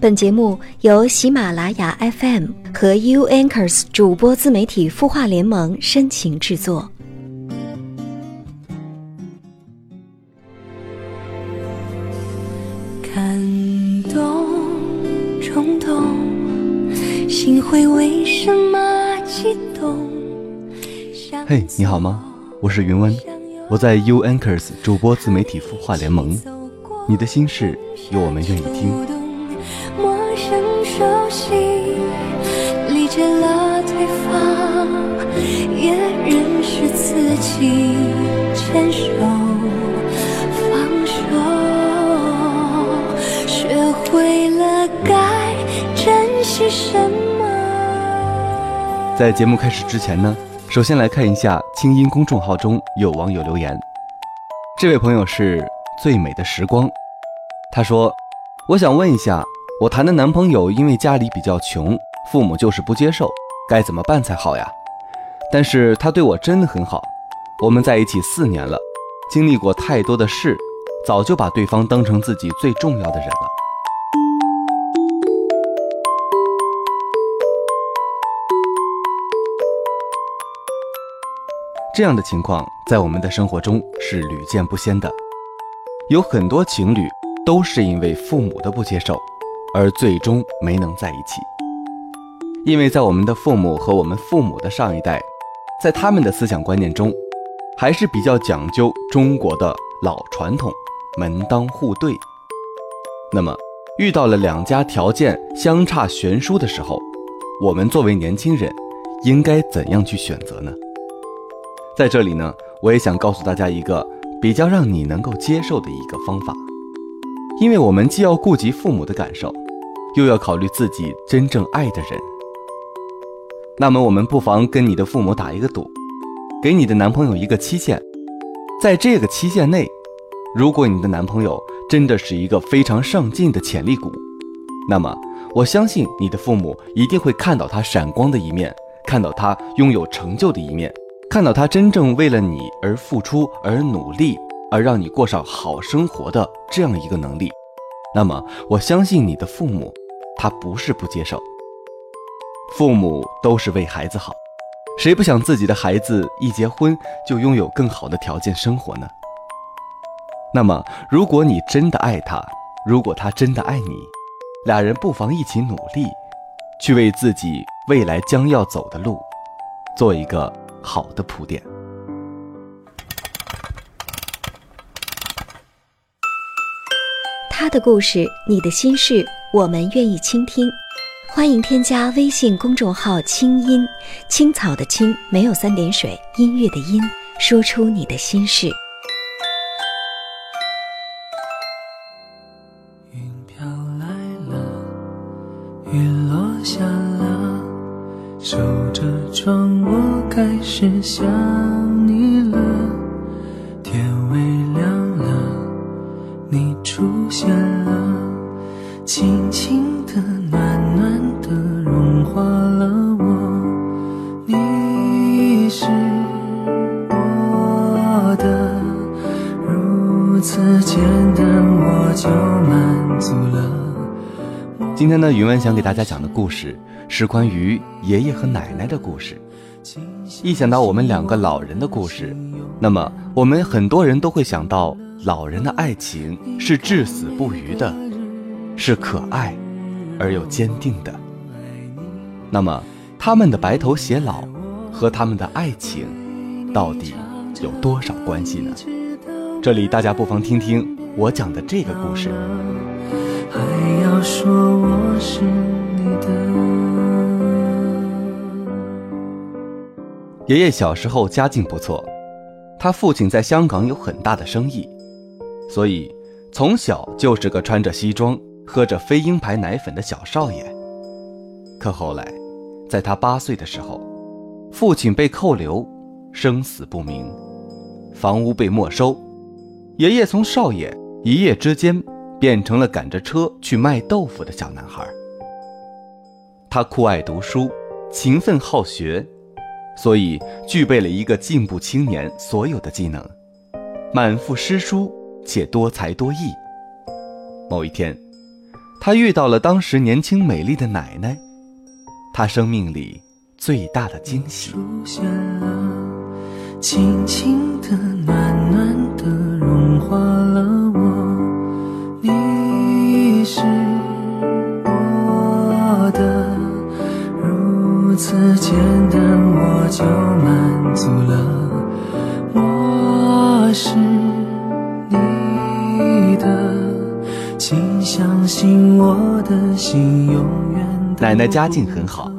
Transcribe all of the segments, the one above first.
本节目由喜马拉雅 FM 和 U Anchors 主播自媒体孵化联盟深情制作。感动，冲动，心会为什么激动？嘿，你好吗？我是云温，我在 U Anchors 主播自媒体孵化联盟。你的心事，有我们愿意听。也认识自己。牵手，放手，学会了该珍惜什么。在节目开始之前呢，首先来看一下清音公众号中有网友留言，这位朋友是最美的时光。他说：“我想问一下，我谈的男朋友因为家里比较穷，父母就是不接受，该怎么办才好呀？但是他对我真的很好，我们在一起四年了，经历过太多的事，早就把对方当成自己最重要的人了。这样的情况在我们的生活中是屡见不鲜的，有很多情侣。”都是因为父母的不接受，而最终没能在一起。因为在我们的父母和我们父母的上一代，在他们的思想观念中，还是比较讲究中国的老传统，门当户对。那么，遇到了两家条件相差悬殊的时候，我们作为年轻人，应该怎样去选择呢？在这里呢，我也想告诉大家一个比较让你能够接受的一个方法。因为我们既要顾及父母的感受，又要考虑自己真正爱的人，那么我们不妨跟你的父母打一个赌，给你的男朋友一个期限，在这个期限内，如果你的男朋友真的是一个非常上进的潜力股，那么我相信你的父母一定会看到他闪光的一面，看到他拥有成就的一面，看到他真正为了你而付出而努力。而让你过上好生活的这样一个能力，那么我相信你的父母，他不是不接受。父母都是为孩子好，谁不想自己的孩子一结婚就拥有更好的条件生活呢？那么，如果你真的爱他，如果他真的爱你，俩人不妨一起努力，去为自己未来将要走的路，做一个好的铺垫。他的故事，你的心事，我们愿意倾听。欢迎添加微信公众号“清音青草”的青没有三点水，音乐的音，说出你的心事。云飘来了，雨落下了，守着窗，我开始想你简单，我就满足了。今天呢，云文想给大家讲的故事是关于爷爷和奶奶的故事。一想到我们两个老人的故事，那么我们很多人都会想到。老人的爱情是至死不渝的，是可爱而又坚定的。那么，他们的白头偕老和他们的爱情到底有多少关系呢？这里大家不妨听听我讲的这个故事。还要说我是你的。爷爷小时候家境不错，他父亲在香港有很大的生意。所以，从小就是个穿着西装、喝着飞鹰牌奶粉的小少爷。可后来，在他八岁的时候，父亲被扣留，生死不明，房屋被没收，爷爷从少爷一夜之间变成了赶着车去卖豆腐的小男孩。他酷爱读书，勤奋好学，所以具备了一个进步青年所有的技能，满腹诗书。且多才多艺。某一天，他遇到了当时年轻美丽的奶奶，他生命里最大的惊喜。出现了，轻轻的、暖暖的化了我。你是我的，如此简单我就满足了。我是你的，请相信我的心永远奶奶家境很好，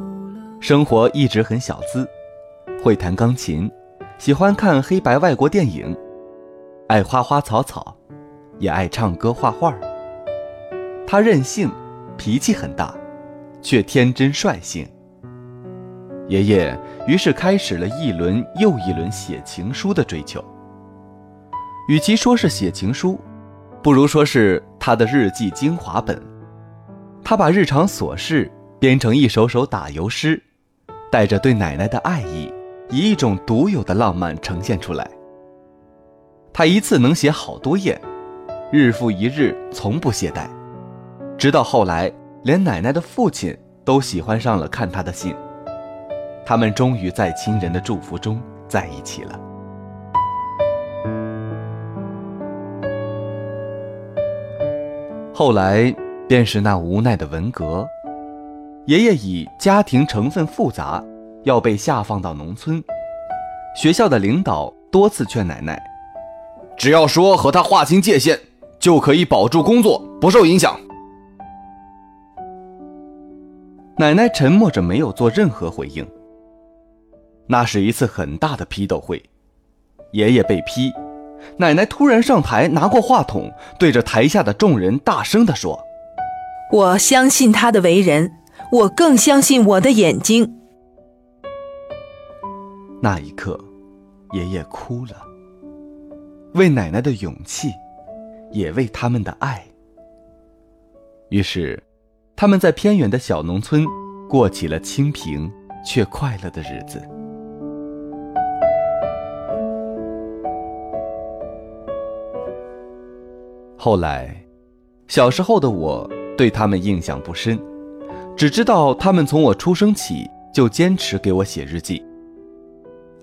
生活一直很小资，会弹钢琴，喜欢看黑白外国电影，爱花花草草，也爱唱歌画画。他任性，脾气很大，却天真率性。爷爷于是开始了一轮又一轮写情书的追求。与其说是写情书，不如说是他的日记精华本。他把日常琐事编成一首首打油诗，带着对奶奶的爱意，以一种独有的浪漫呈现出来。他一次能写好多页，日复一日，从不懈怠。直到后来，连奶奶的父亲都喜欢上了看他的信。他们终于在亲人的祝福中在一起了。后来，便是那无奈的文革。爷爷以家庭成分复杂，要被下放到农村。学校的领导多次劝奶奶，只要说和他划清界限，就可以保住工作，不受影响。奶奶沉默着，没有做任何回应。那是一次很大的批斗会，爷爷被批。奶奶突然上台，拿过话筒，对着台下的众人大声地说：“我相信他的为人，我更相信我的眼睛。”那一刻，爷爷哭了，为奶奶的勇气，也为他们的爱。于是，他们在偏远的小农村过起了清贫却快乐的日子。后来，小时候的我对他们印象不深，只知道他们从我出生起就坚持给我写日记。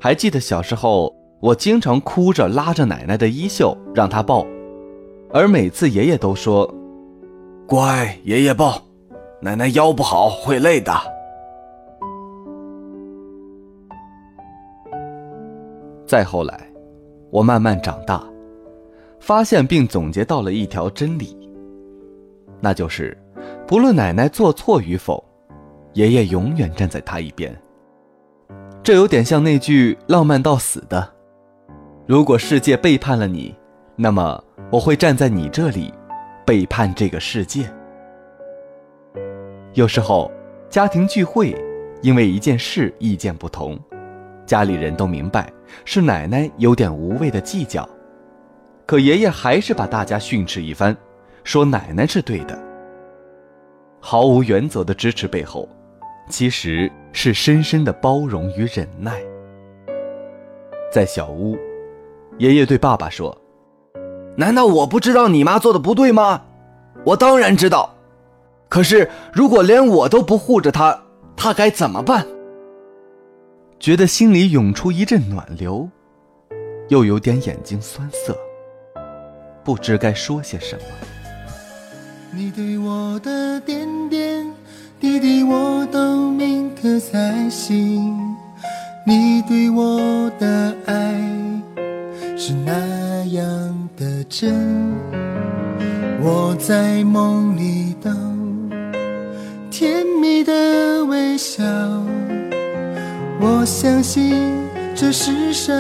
还记得小时候，我经常哭着拉着奶奶的衣袖让她抱，而每次爷爷都说：“乖，爷爷抱，奶奶腰不好会累的。”再后来，我慢慢长大。发现并总结到了一条真理，那就是，不论奶奶做错与否，爷爷永远站在她一边。这有点像那句浪漫到死的：“如果世界背叛了你，那么我会站在你这里，背叛这个世界。”有时候，家庭聚会，因为一件事意见不同，家里人都明白是奶奶有点无谓的计较。可爷爷还是把大家训斥一番，说奶奶是对的。毫无原则的支持背后，其实是深深的包容与忍耐。在小屋，爷爷对爸爸说：“难道我不知道你妈做的不对吗？我当然知道。可是如果连我都不护着她，她该怎么办？”觉得心里涌出一阵暖流，又有点眼睛酸涩。不知该说些什么。你对我的点点滴滴，我都铭刻在心。你对我的爱是那样的真，我在梦里等甜蜜的微笑。我相信这世上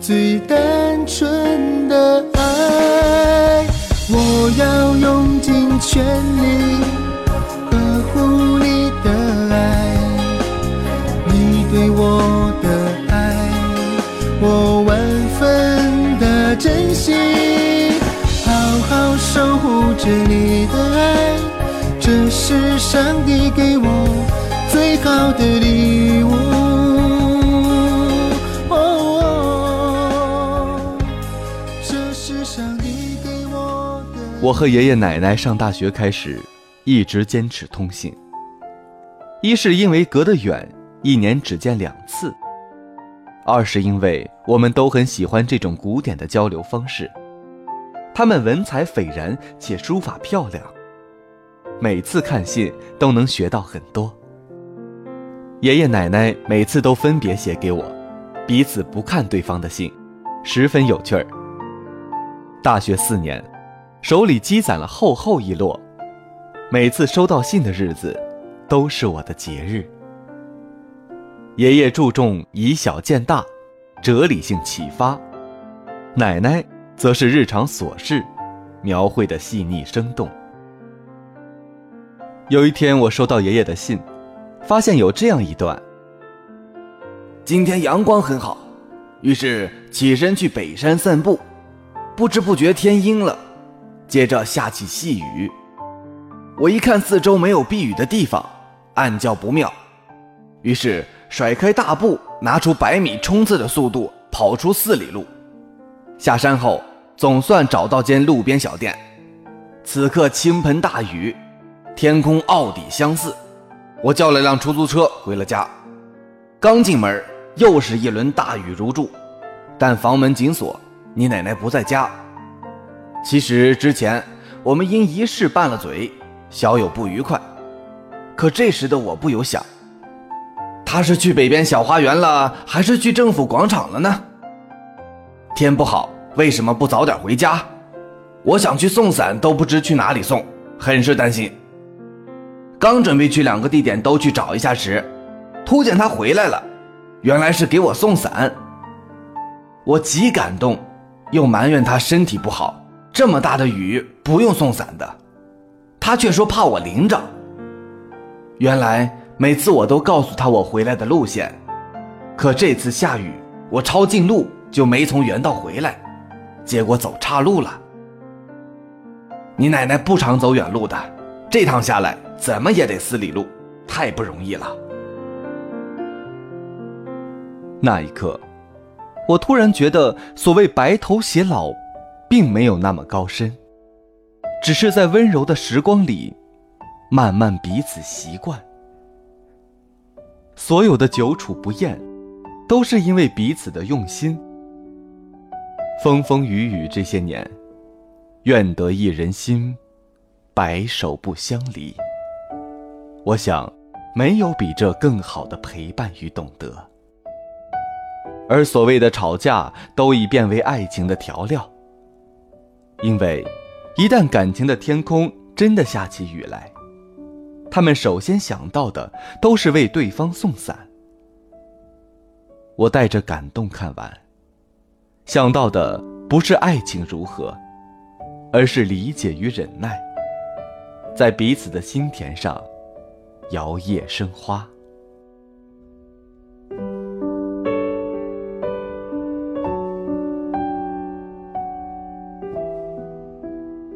最单纯的爱，我要用尽全力着你的爱，这是上帝给我最好的礼物。我和爷爷奶奶上大学开始，一直坚持通信。一是因为隔得远，一年只见两次；二是因为我们都很喜欢这种古典的交流方式。他们文采斐然，且书法漂亮。每次看信都能学到很多。爷爷奶奶每次都分别写给我，彼此不看对方的信，十分有趣儿。大学四年，手里积攒了厚厚一摞，每次收到信的日子，都是我的节日。爷爷注重以小见大，哲理性启发；奶奶则是日常琐事，描绘的细腻生动。有一天，我收到爷爷的信，发现有这样一段：今天阳光很好，于是起身去北山散步，不知不觉天阴了，接着下起细雨。我一看四周没有避雨的地方，暗叫不妙，于是甩开大步，拿出百米冲刺的速度跑出四里路。下山后，总算找到间路边小店。此刻倾盆大雨。天空奥底相似，我叫了辆出租车回了家。刚进门，又是一轮大雨如注，但房门紧锁，你奶奶不在家。其实之前我们因一事拌了嘴，小有不愉快。可这时的我不由想：他是去北边小花园了，还是去政府广场了呢？天不好，为什么不早点回家？我想去送伞，都不知去哪里送，很是担心。刚准备去两个地点都去找一下时，突见他回来了，原来是给我送伞。我极感动，又埋怨他身体不好，这么大的雨不用送伞的，他却说怕我淋着。原来每次我都告诉他我回来的路线，可这次下雨，我抄近路就没从原道回来，结果走岔路了。你奶奶不常走远路的，这趟下来。怎么也得四里路，太不容易了。那一刻，我突然觉得，所谓白头偕老，并没有那么高深，只是在温柔的时光里，慢慢彼此习惯。所有的久处不厌，都是因为彼此的用心。风风雨雨这些年，愿得一人心，白首不相离。我想，没有比这更好的陪伴与懂得。而所谓的吵架，都已变为爱情的调料。因为，一旦感情的天空真的下起雨来，他们首先想到的都是为对方送伞。我带着感动看完，想到的不是爱情如何，而是理解与忍耐，在彼此的心田上。摇曳生花。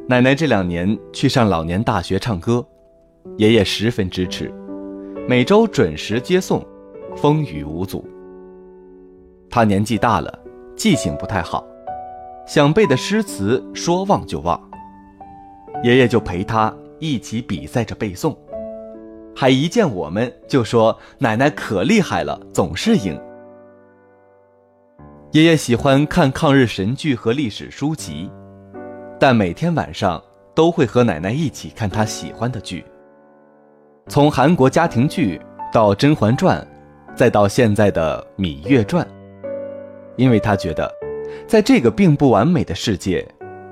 奶奶这两年去上老年大学唱歌，爷爷十分支持，每周准时接送，风雨无阻。他年纪大了，记性不太好，想背的诗词说忘就忘，爷爷就陪他一起比赛着背诵。还一见我们就说：“奶奶可厉害了，总是赢。”爷爷喜欢看抗日神剧和历史书籍，但每天晚上都会和奶奶一起看他喜欢的剧。从韩国家庭剧到《甄嬛传》，再到现在的《芈月传》，因为他觉得，在这个并不完美的世界，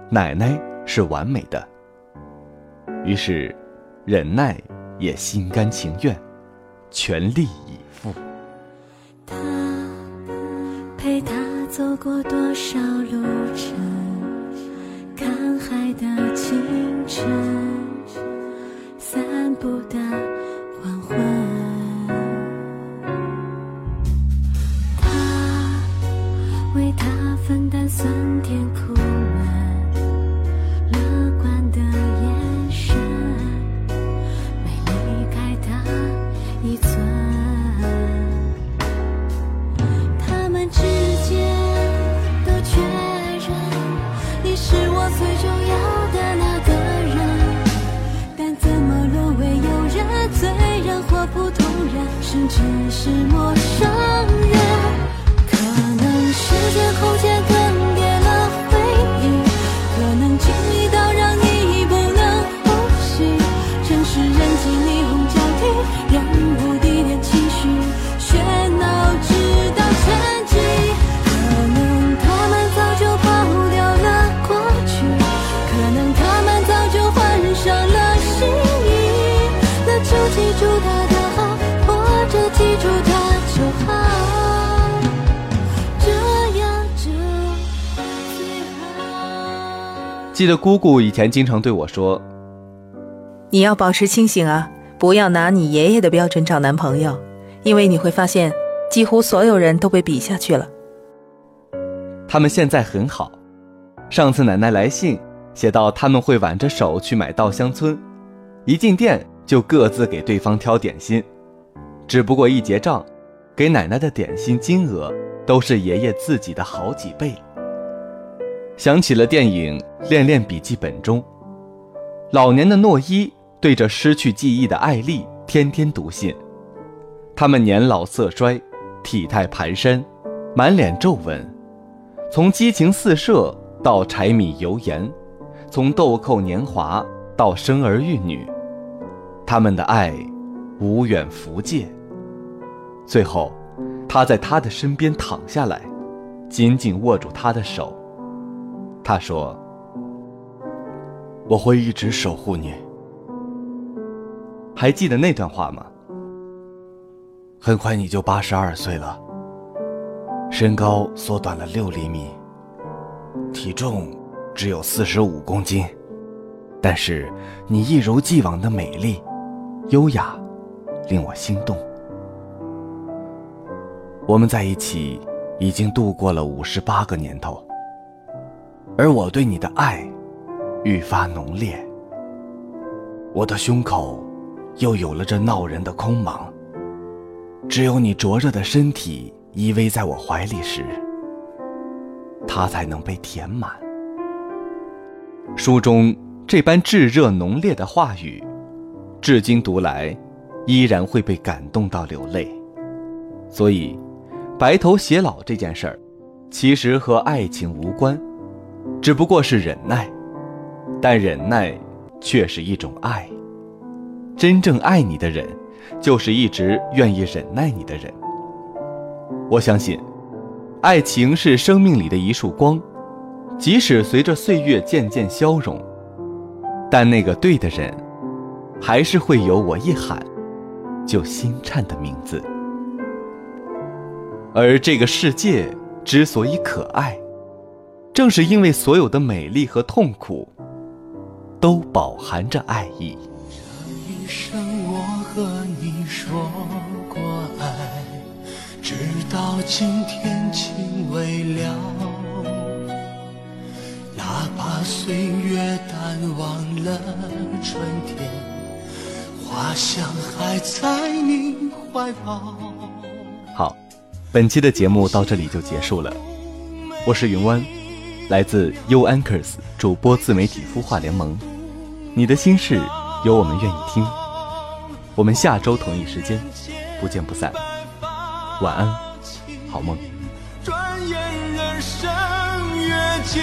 奶奶是完美的。于是，忍耐。也心甘情愿，全力以赴。他陪他走过多少路程，看海的清晨，散步的记得姑姑以前经常对我说，你要保持清醒啊，不要拿你爷爷的标准找男朋友，因为你会发现，几乎所有人都被比下去了。他们现在很好。上次奶奶来信写到他们会挽着手去买稻香村，一进店就各自给对方挑点心，只不过一结账，给奶奶的点心金额都是爷爷自己的好几倍。想起了电影《恋恋笔记本》中，老年的诺伊对着失去记忆的艾丽天天读信，他们年老色衰，体态蹒跚，满脸皱纹。从激情四射到柴米油盐，从豆蔻年华到生儿育女，他们的爱无远弗届。最后，他在他的身边躺下来，紧紧握住他的手。他说：“我会一直守护你。还记得那段话吗？很快你就八十二岁了，身高缩短了六厘米，体重只有四十五公斤，但是你一如既往的美丽、优雅，令我心动。我们在一起已经度过了五十八个年头，而我对你的爱愈发浓烈。我的胸口又有了这闹人的空茫，只有你灼热的身体依偎在我怀里时，它才能被填满。书中这般炙热浓烈的话语，至今读来，依然会被感动到流泪。所以，白头偕老这件事儿，其实和爱情无关，只不过是忍耐，但忍耐却是一种爱。真正爱你的人，就是一直愿意忍耐你的人。我相信，爱情是生命里的一束光，即使随着岁月渐渐消融，但那个对的人，还是会有我一喊就心颤的名字。而这个世界之所以可爱，正是因为所有的美丽和痛苦，都饱含着爱意。这一生我和你说过爱，直到今天情未了。哪怕岁月淡忘了春天，花香还在你怀抱。好，本期的节目到这里就结束了。我是云湾，来自 U Anchors 主播自媒体孵化联盟。你的心事，有我们愿意听。我们下周同一时间不见不散。晚安，好梦。转眼人生月尽